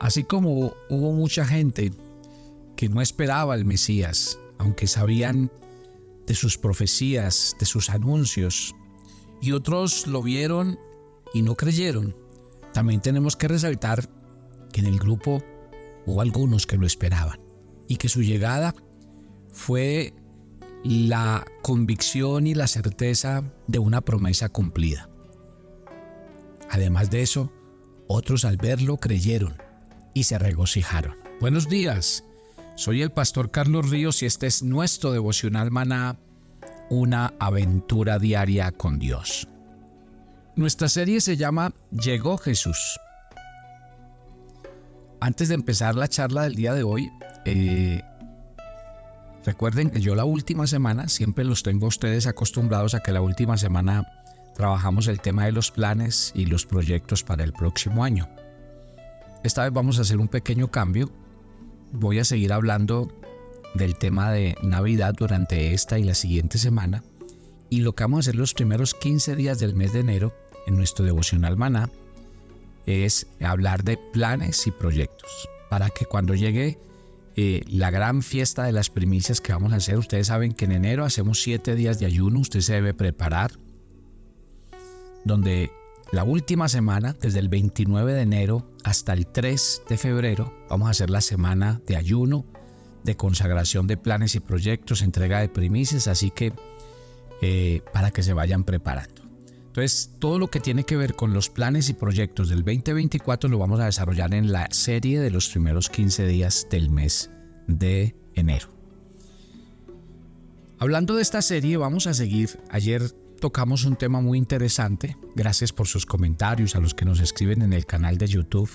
Así como hubo mucha gente que no esperaba al Mesías, aunque sabían de sus profecías, de sus anuncios, y otros lo vieron y no creyeron, también tenemos que resaltar que en el grupo hubo algunos que lo esperaban y que su llegada fue la convicción y la certeza de una promesa cumplida. Además de eso, otros al verlo creyeron y se regocijaron. Buenos días, soy el pastor Carlos Ríos y este es nuestro devocional maná, una aventura diaria con Dios. Nuestra serie se llama Llegó Jesús. Antes de empezar la charla del día de hoy, eh, recuerden que yo la última semana, siempre los tengo a ustedes acostumbrados a que la última semana trabajamos el tema de los planes y los proyectos para el próximo año. Esta vez vamos a hacer un pequeño cambio. Voy a seguir hablando del tema de Navidad durante esta y la siguiente semana. Y lo que vamos a hacer los primeros 15 días del mes de enero en nuestro devocional maná es hablar de planes y proyectos. Para que cuando llegue eh, la gran fiesta de las primicias que vamos a hacer, ustedes saben que en enero hacemos 7 días de ayuno, usted se debe preparar, donde la última semana, desde el 29 de enero hasta el 3 de febrero, vamos a hacer la semana de ayuno, de consagración de planes y proyectos, entrega de primicias, así que eh, para que se vayan preparando. Entonces, todo lo que tiene que ver con los planes y proyectos del 2024 lo vamos a desarrollar en la serie de los primeros 15 días del mes de enero. Hablando de esta serie, vamos a seguir. Ayer tocamos un tema muy interesante. Gracias por sus comentarios a los que nos escriben en el canal de YouTube.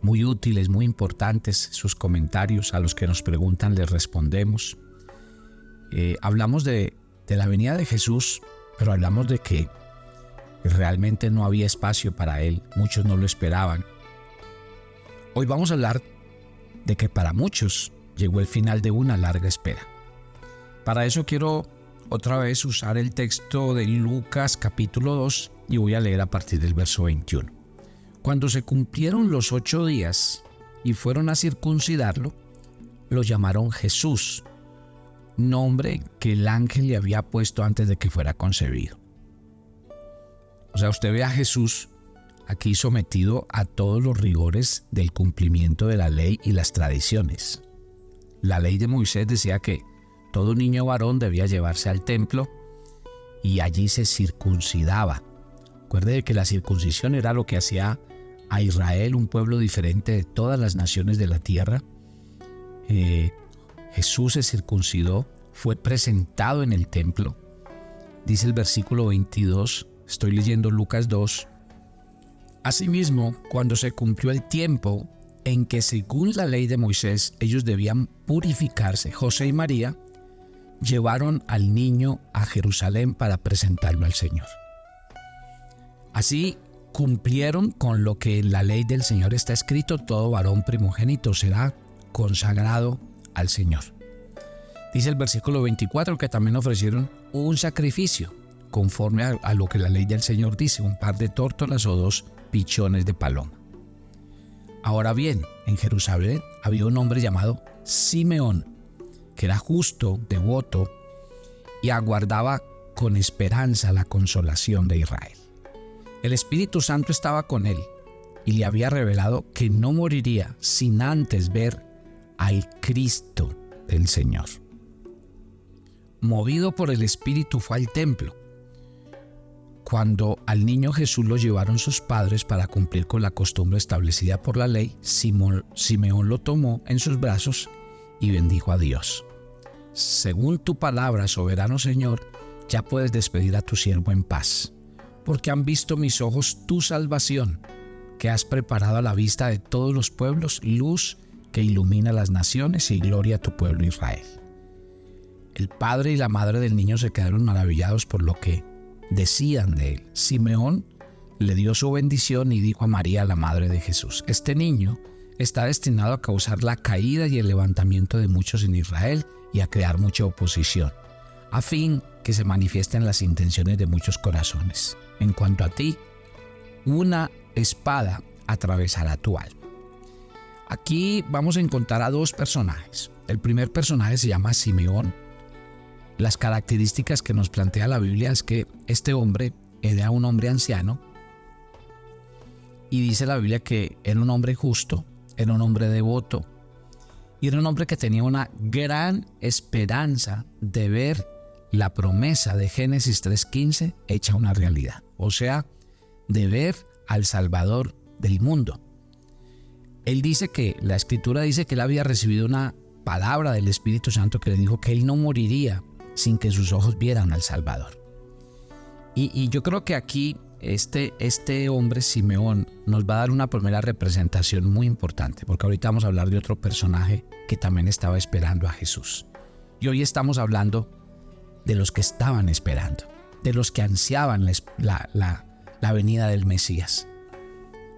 Muy útiles, muy importantes sus comentarios. A los que nos preguntan les respondemos. Eh, hablamos de, de la venida de Jesús, pero hablamos de que realmente no había espacio para él. Muchos no lo esperaban. Hoy vamos a hablar de que para muchos llegó el final de una larga espera. Para eso quiero otra vez usar el texto de Lucas capítulo 2 y voy a leer a partir del verso 21. Cuando se cumplieron los ocho días y fueron a circuncidarlo, lo llamaron Jesús, nombre que el ángel le había puesto antes de que fuera concebido. O sea, usted ve a Jesús aquí sometido a todos los rigores del cumplimiento de la ley y las tradiciones. La ley de Moisés decía que todo niño varón debía llevarse al templo y allí se circuncidaba. Recuerde que la circuncisión era lo que hacía a Israel un pueblo diferente de todas las naciones de la tierra. Eh, Jesús se circuncidó, fue presentado en el templo. Dice el versículo 22, estoy leyendo Lucas 2. Asimismo, cuando se cumplió el tiempo en que según la ley de Moisés ellos debían purificarse, José y María llevaron al niño a Jerusalén para presentarlo al Señor. Así cumplieron con lo que en la ley del Señor está escrito, todo varón primogénito será consagrado al Señor. Dice el versículo 24 que también ofrecieron un sacrificio conforme a, lo que la ley del Señor dice, un par de tórtolas o dos pichones de paloma. Ahora bien, en Jerusalén había un hombre llamado Simeón, era justo, devoto, y aguardaba con esperanza la consolación de Israel. El Espíritu Santo estaba con él y le había revelado que no moriría sin antes ver al Cristo del Señor. Movido por el Espíritu fue al templo. Cuando al niño Jesús lo llevaron sus padres para cumplir con la costumbre establecida por la ley, Simeón lo tomó en sus brazos y bendijo a Dios. Según tu palabra, soberano Señor, ya puedes despedir a tu siervo en paz, porque han visto mis ojos tu salvación, que has preparado a la vista de todos los pueblos, luz que ilumina las naciones y gloria a tu pueblo Israel. El padre y la madre del niño se quedaron maravillados por lo que decían de él. Simeón le dio su bendición y dijo a María, la madre de Jesús, este niño está destinado a causar la caída y el levantamiento de muchos en Israel y a crear mucha oposición, a fin que se manifiesten las intenciones de muchos corazones. En cuanto a ti, una espada atravesará tu alma. Aquí vamos a encontrar a dos personajes. El primer personaje se llama Simeón. Las características que nos plantea la Biblia es que este hombre era un hombre anciano y dice la Biblia que era un hombre justo, era un hombre devoto y era un hombre que tenía una gran esperanza de ver la promesa de Génesis 3.15 hecha una realidad. O sea, de ver al Salvador del mundo. Él dice que, la escritura dice que él había recibido una palabra del Espíritu Santo que le dijo que él no moriría sin que sus ojos vieran al Salvador. Y, y yo creo que aquí este, este hombre, Simeón, nos va a dar una primera representación muy importante, porque ahorita vamos a hablar de otro personaje que también estaba esperando a Jesús. Y hoy estamos hablando de los que estaban esperando, de los que ansiaban la, la, venida del Mesías.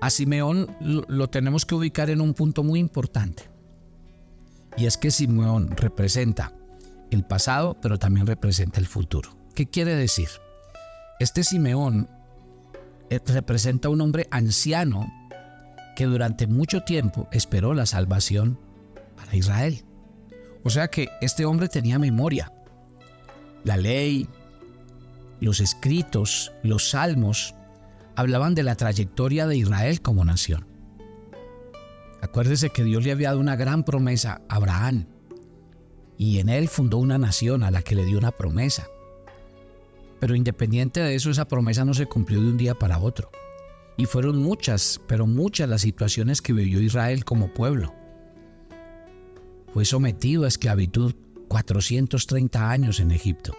A Simeón lo tenemos que ubicar en un punto muy importante. Y es que Simeón representa el pasado, pero también representa el futuro. ¿Qué quiere decir? Este Simeón representa un hombre anciano que durante mucho tiempo esperó la salvación para Israel. O sea que este hombre tenía memoria. La ley, los escritos, los salmos hablaban de la trayectoria de Israel como nación. Acuérdese que Dios le había dado una gran promesa a Abraham y en él fundó una nación a la que le dio una promesa. Pero independiente de eso, esa promesa no se cumplió de un día para otro. Y fueron muchas, pero muchas las situaciones que vivió Israel como pueblo. Fue sometido a esclavitud 430 años en Egipto.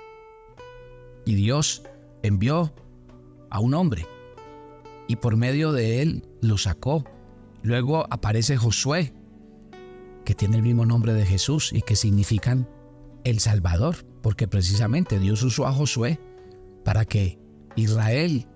Y Dios envió a un hombre y por medio de él lo sacó. Luego aparece Josué, que tiene el mismo nombre de Jesús y que significan el Salvador, porque precisamente Dios usó a Josué para que Israel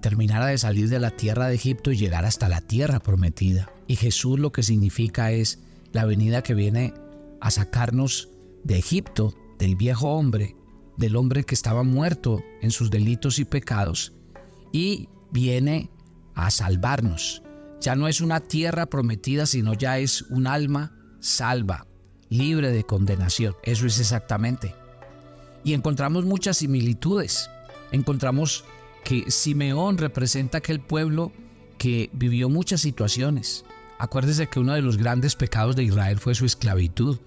terminara de salir de la tierra de Egipto y llegara hasta la tierra prometida. Y Jesús lo que significa es la venida que viene a sacarnos de Egipto, del viejo hombre, del hombre que estaba muerto en sus delitos y pecados, y viene a salvarnos. Ya no es una tierra prometida, sino ya es un alma salva, libre de condenación. Eso es exactamente y encontramos muchas similitudes. Encontramos que Simeón representa aquel pueblo que vivió muchas situaciones. Acuérdese que uno de los grandes pecados de Israel fue su esclavitud.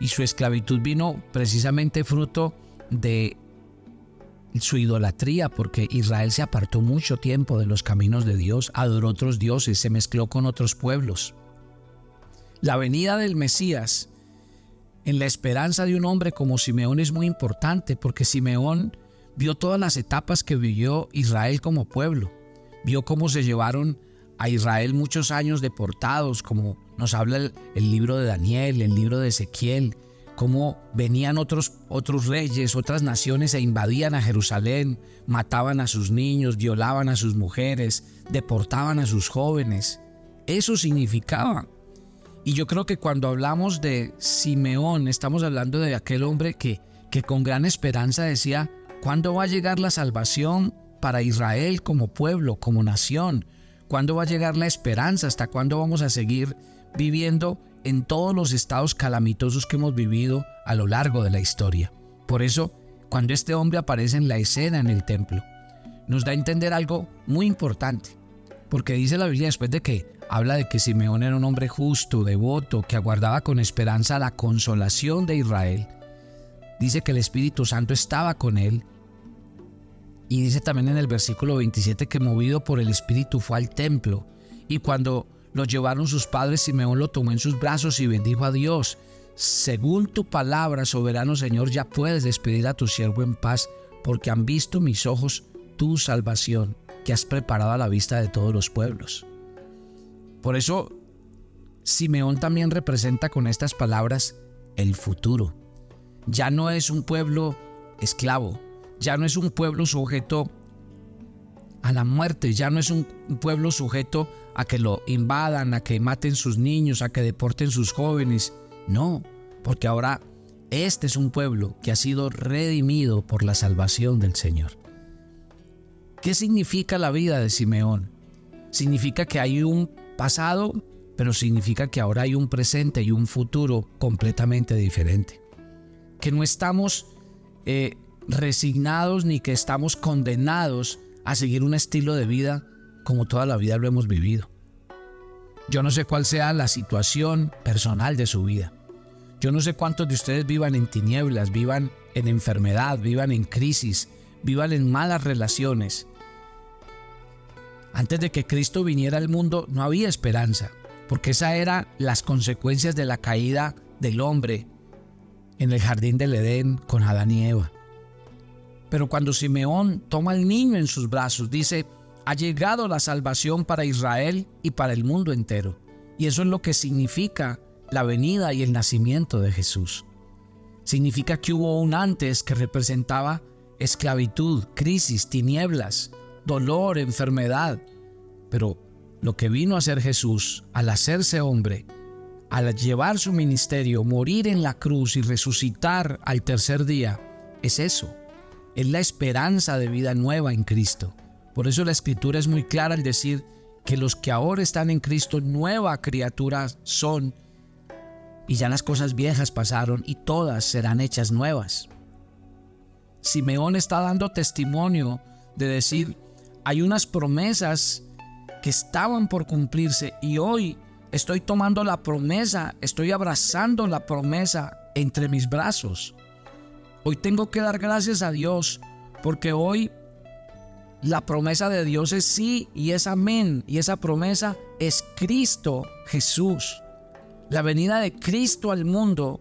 Y su esclavitud vino precisamente fruto de su idolatría, porque Israel se apartó mucho tiempo de los caminos de Dios, adoró otros dioses, se mezcló con otros pueblos. La venida del Mesías en la esperanza de un hombre como Simeón es muy importante porque Simeón vio todas las etapas que vivió Israel como pueblo. Vio cómo se llevaron a Israel muchos años deportados, como nos habla el, libro de Daniel, el libro de Ezequiel, cómo venían otros, otros reyes, otras naciones e invadían a Jerusalén, mataban a sus niños, violaban a sus mujeres, deportaban a sus jóvenes. Eso significaba y yo creo que cuando hablamos de Simeón, estamos hablando de aquel hombre que, que con gran esperanza decía, ¿cuándo va a llegar la salvación para Israel como pueblo, como nación? ¿Cuándo va a llegar la esperanza? ¿Hasta cuándo vamos a seguir viviendo en todos los estados calamitosos que hemos vivido a lo largo de la historia? Por eso, cuando este hombre aparece en la escena en el templo, nos da a entender algo muy importante. Porque dice la Biblia después de que habla de que Simeón era un hombre justo, devoto, que aguardaba con esperanza la consolación de Israel. Dice que el Espíritu Santo estaba con él. Y dice también en el versículo 27 que movido por el Espíritu fue al templo. Y cuando lo llevaron sus padres, Simeón lo tomó en sus brazos y bendijo a Dios. Según tu palabra, soberano Señor, ya puedes despedir a tu siervo en paz, porque han visto mis ojos tu salvación, que has preparado a la vista de todos los pueblos. Por eso, Simeón también representa con estas palabras el futuro. Ya no es un pueblo esclavo, ya no es un pueblo sujeto a la muerte, ya no es un pueblo sujeto a que lo invadan, a que maten sus niños, a que deporten sus jóvenes. No, porque ahora este es un pueblo que ha sido redimido por la salvación del Señor. ¿Qué significa la vida de Simeón? significa que hay un pasado, pero significa que ahora hay un presente y un futuro completamente diferente. Que no estamos eh, resignados ni que estamos condenados a seguir un estilo de vida como toda la vida lo hemos vivido. Yo no sé cuál sea la situación personal de su vida. Yo no sé cuántos de ustedes vivan en tinieblas, vivan en enfermedad, vivan en crisis, vivan en malas relaciones. Antes de que Cristo viniera al mundo no había esperanza, porque esas eran las consecuencias de la caída del hombre en el jardín del Edén con Adán y Eva. Pero cuando Simeón toma al niño en sus brazos, dice, ha llegado la salvación para Israel y para el mundo entero. Y eso es lo que significa la venida y el nacimiento de Jesús. Significa que hubo un antes que representaba esclavitud, crisis, tinieblas, dolor, enfermedad. Pero lo que vino a ser Jesús al hacerse hombre, al llevar su ministerio, morir en la cruz y resucitar al tercer día, es eso. Es la esperanza de vida nueva en Cristo. Por eso la escritura es muy clara al decir que los que ahora están en Cristo, nueva criatura son, y ya las cosas viejas pasaron y todas serán hechas nuevas. Simeón está dando testimonio de decir, hay unas promesas que estaban por cumplirse y hoy estoy tomando la promesa, estoy abrazando la promesa entre mis brazos. Hoy tengo que dar gracias a Dios porque hoy la promesa de Dios es sí y es amén. Y esa promesa es Cristo Jesús. La venida de Cristo al mundo,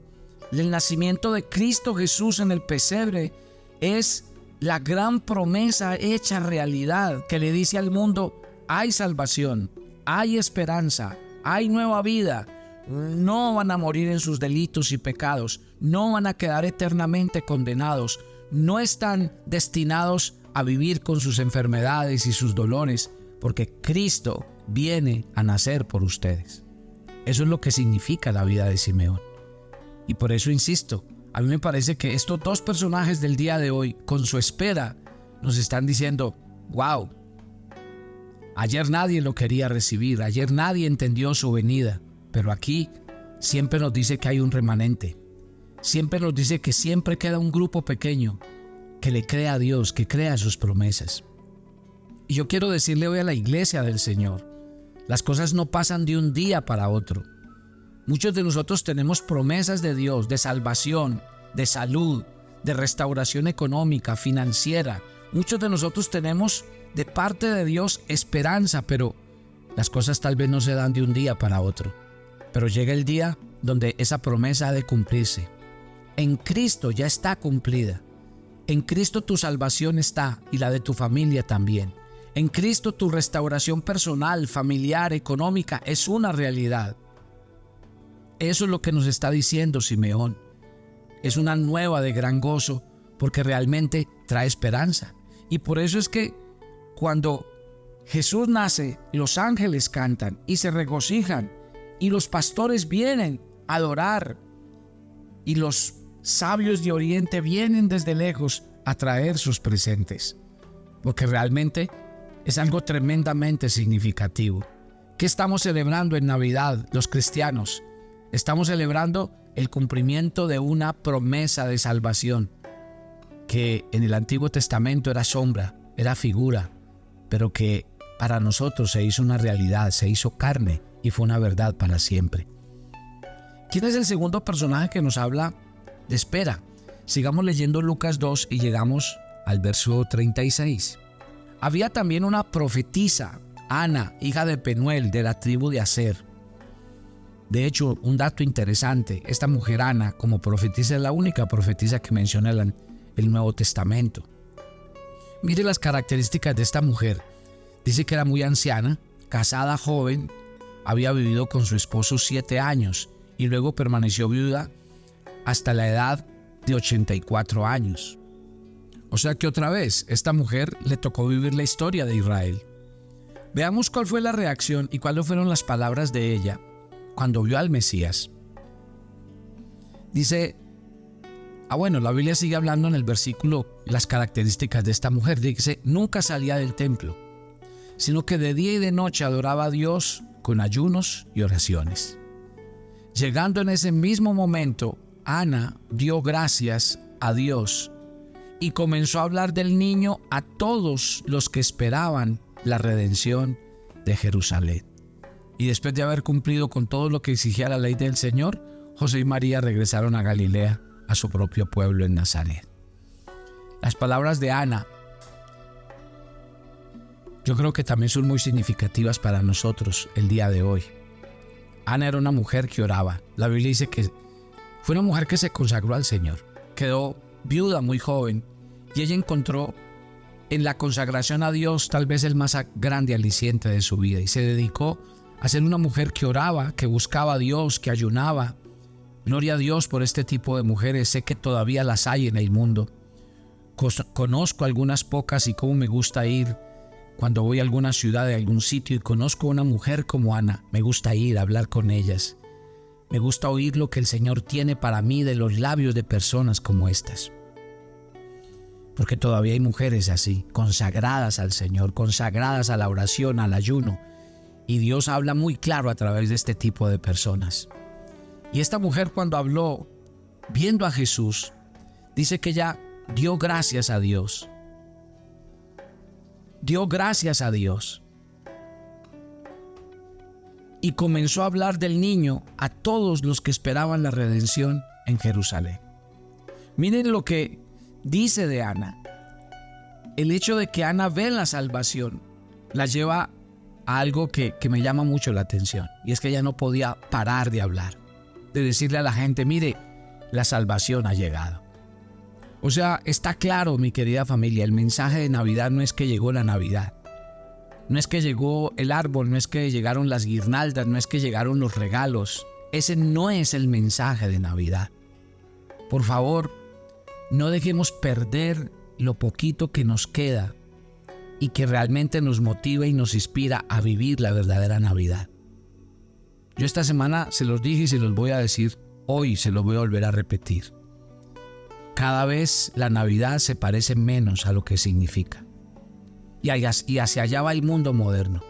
el nacimiento de Cristo Jesús en el pesebre, es la gran promesa hecha realidad que le dice al mundo, hay salvación, hay esperanza, hay nueva vida. No van a morir en sus delitos y pecados, no van a quedar eternamente condenados, no están destinados a vivir con sus enfermedades y sus dolores, porque Cristo viene a nacer por ustedes. Eso es lo que significa la vida de Simeón. Y por eso insisto, a mí me parece que estos dos personajes del día de hoy, con su espera, nos están diciendo, wow, ayer nadie lo quería recibir, ayer nadie entendió su venida, pero aquí siempre nos dice que hay un remanente, siempre nos dice que siempre queda un grupo pequeño que le crea a Dios, que crea sus promesas. Y yo quiero decirle hoy a la iglesia del Señor, las cosas no pasan de un día para otro. Muchos de nosotros tenemos promesas de Dios, de salvación, de salud, de restauración económica, financiera. Muchos de nosotros tenemos de parte de Dios esperanza, pero las cosas tal vez no se dan de un día para otro. Pero llega el día donde esa promesa ha de cumplirse. En Cristo ya está cumplida. En Cristo tu salvación está y la de tu familia también. En Cristo tu restauración personal, familiar, económica es una realidad. Eso es lo que nos está diciendo Simeón. Es una nueva de gran gozo porque realmente trae esperanza. Y por eso es que cuando Jesús nace, los ángeles cantan y se regocijan y los pastores vienen a adorar y los sabios de Oriente vienen desde lejos a traer sus presentes, porque realmente es algo tremendamente significativo. ¿Qué estamos celebrando en Navidad los cristianos? Estamos celebrando el cumplimiento de una promesa de salvación que en el Antiguo Testamento era sombra, era figura, pero que para nosotros se hizo una realidad, se hizo carne y fue una verdad para siempre. ¿Quién es el segundo personaje que nos habla de espera. Sigamos leyendo Lucas 2 y llegamos al verso 36. Había también una profetisa, Ana, hija de Penuel, de la tribu de Aser. De hecho, un dato interesante, esta mujer Ana, como profetisa, es la única profetisa que menciona el, el Nuevo Testamento. Mire las características de esta mujer. Dice que era muy anciana, casada joven, había vivido con su esposo siete años y luego permaneció viuda hasta la edad de 84 años. O sea que otra vez, esta mujer le tocó vivir la historia de Israel. Veamos cuál fue la reacción y cuáles fueron las palabras de ella cuando vio al Mesías. Dice, ah bueno, la Biblia sigue hablando en el versículo las características de esta mujer. Dice, nunca salía del templo. sino que de día y de noche adoraba a Dios con ayunos y oraciones. Llegando en ese mismo momento, Ana dio gracias a Dios y comenzó a hablar del niño a todos los que esperaban la redención de Jerusalén. Y después de haber cumplido con todo lo que exigía la ley del Señor, José y María regresaron a Galilea, a su propio pueblo en Nazaret. Las palabras de Ana yo creo que también son muy significativas para nosotros el día de hoy. Ana era una mujer que oraba. La Biblia dice que fue una mujer que se consagró al Señor. Quedó viuda muy joven y ella encontró en la consagración a Dios tal vez el más grande aliciente de su vida y se dedicó a ser una mujer que oraba, que buscaba a Dios, que ayunaba. Gloria a Dios por este tipo de mujeres. Sé que todavía las hay en el mundo. Conozco algunas pocas y cómo me gusta ir cuando voy a alguna ciudad, a algún sitio y conozco a una mujer como Ana, me gusta ir a hablar con ellas. Me gusta oír lo que el Señor tiene para mí de los labios de personas como estas. Porque todavía hay mujeres así, consagradas al Señor, consagradas a la oración, al ayuno. Y Dios habla muy claro a través de este tipo de personas. Y esta mujer cuando habló, viendo a Jesús, dice que ella dio gracias a Dios dio gracias a Dios y comenzó a hablar del niño a todos los que esperaban la redención en Jerusalén. Miren lo que dice de Ana. El hecho de que Ana ve la salvación la lleva algo que, que me llama mucho la atención y es que ella no podía parar de hablar, de decirle a la gente, mire, la salvación ha llegado. O sea, está claro, mi querida familia, el mensaje de Navidad no es que llegó la Navidad. No es que llegó el árbol, no es que llegaron las guirnaldas, no es que llegaron los regalos. Ese no es el mensaje de Navidad. Por favor, no dejemos perder lo poquito que nos queda y que realmente nos motiva y nos inspira a vivir la verdadera Navidad. Yo esta semana se los dije y se los voy a decir, hoy se los voy a volver a repetir. Cada vez la Navidad se parece menos a lo que significa. Y hacia allá va el mundo moderno.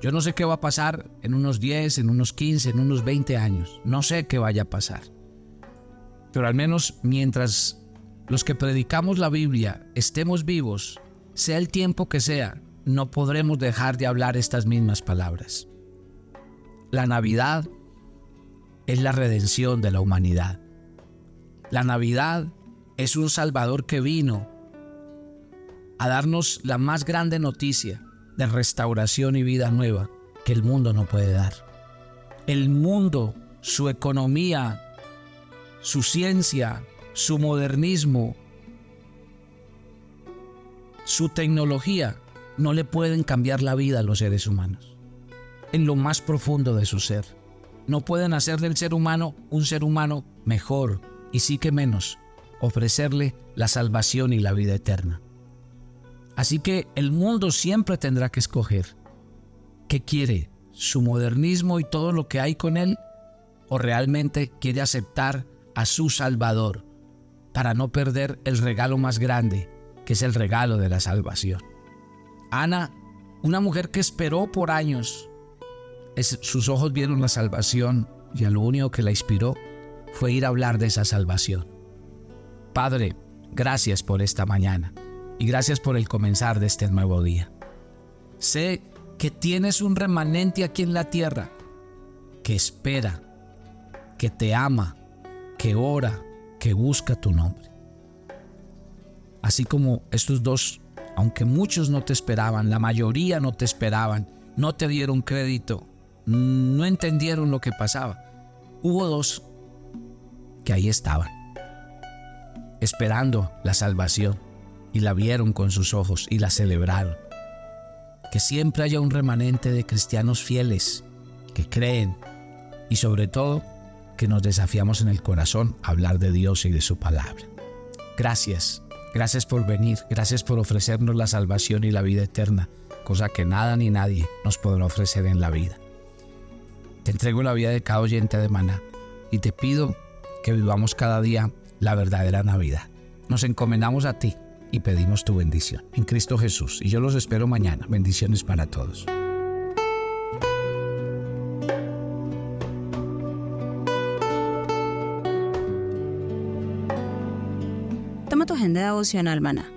Yo no sé qué va a pasar en unos 10, en unos 15, en unos 20 años. No sé qué vaya a pasar. Pero al menos mientras los que predicamos la Biblia estemos vivos, sea el tiempo que sea, no podremos dejar de hablar estas mismas palabras. La Navidad es la redención de la humanidad. La Navidad es un Salvador que vino a darnos la más grande noticia de restauración y vida nueva que el mundo no puede dar. El mundo, su economía, su ciencia, su modernismo, su tecnología no le pueden cambiar la vida a los seres humanos. En lo más profundo de su ser. No pueden hacer del ser humano un ser humano mejor, y sí que menos, ofrecerle la salvación y la vida eterna. Así que el mundo siempre tendrá que escoger qué quiere, su modernismo y todo lo que hay con él, o realmente quiere aceptar a su Salvador para no perder el regalo más grande, que es el regalo de la salvación. Ana, una mujer que esperó por años, sus ojos vieron la salvación y a lo único que la inspiró fue ir a hablar de esa salvación. Padre, gracias por esta mañana y gracias por el comenzar de este nuevo día. Sé que tienes un remanente aquí en la tierra que espera, que te ama, que ora, que busca tu nombre. Así como estos dos, aunque muchos no te esperaban, la mayoría no te esperaban, no te dieron crédito, no entendieron lo que pasaba. Hubo dos que ahí estaban, esperando la salvación, y la vieron con sus ojos y la celebraron. Que siempre haya un remanente de cristianos fieles que creen y sobre todo que nos desafiamos en el corazón a hablar de Dios y de su palabra. Gracias, gracias por venir, gracias por ofrecernos la salvación y la vida eterna, cosa que nada ni nadie nos podrá ofrecer en la vida. Te entrego la vida de cada oyente de Maná y te pido que vivamos cada día la verdadera Navidad. Nos encomendamos a ti y pedimos tu bendición. En Cristo Jesús. Y yo los espero mañana. Bendiciones para todos. Toma tu agenda devocional, maná.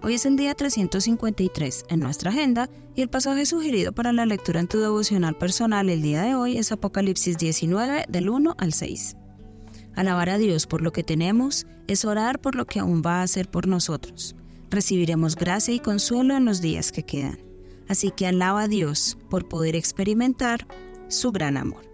Hoy es el día 353 en nuestra agenda y el pasaje sugerido para la lectura en tu devocional personal el día de hoy es Apocalipsis 19 del 1 al 6. Alabar a Dios por lo que tenemos es orar por lo que aún va a hacer por nosotros. Recibiremos gracia y consuelo en los días que quedan. Así que alaba a Dios por poder experimentar su gran amor.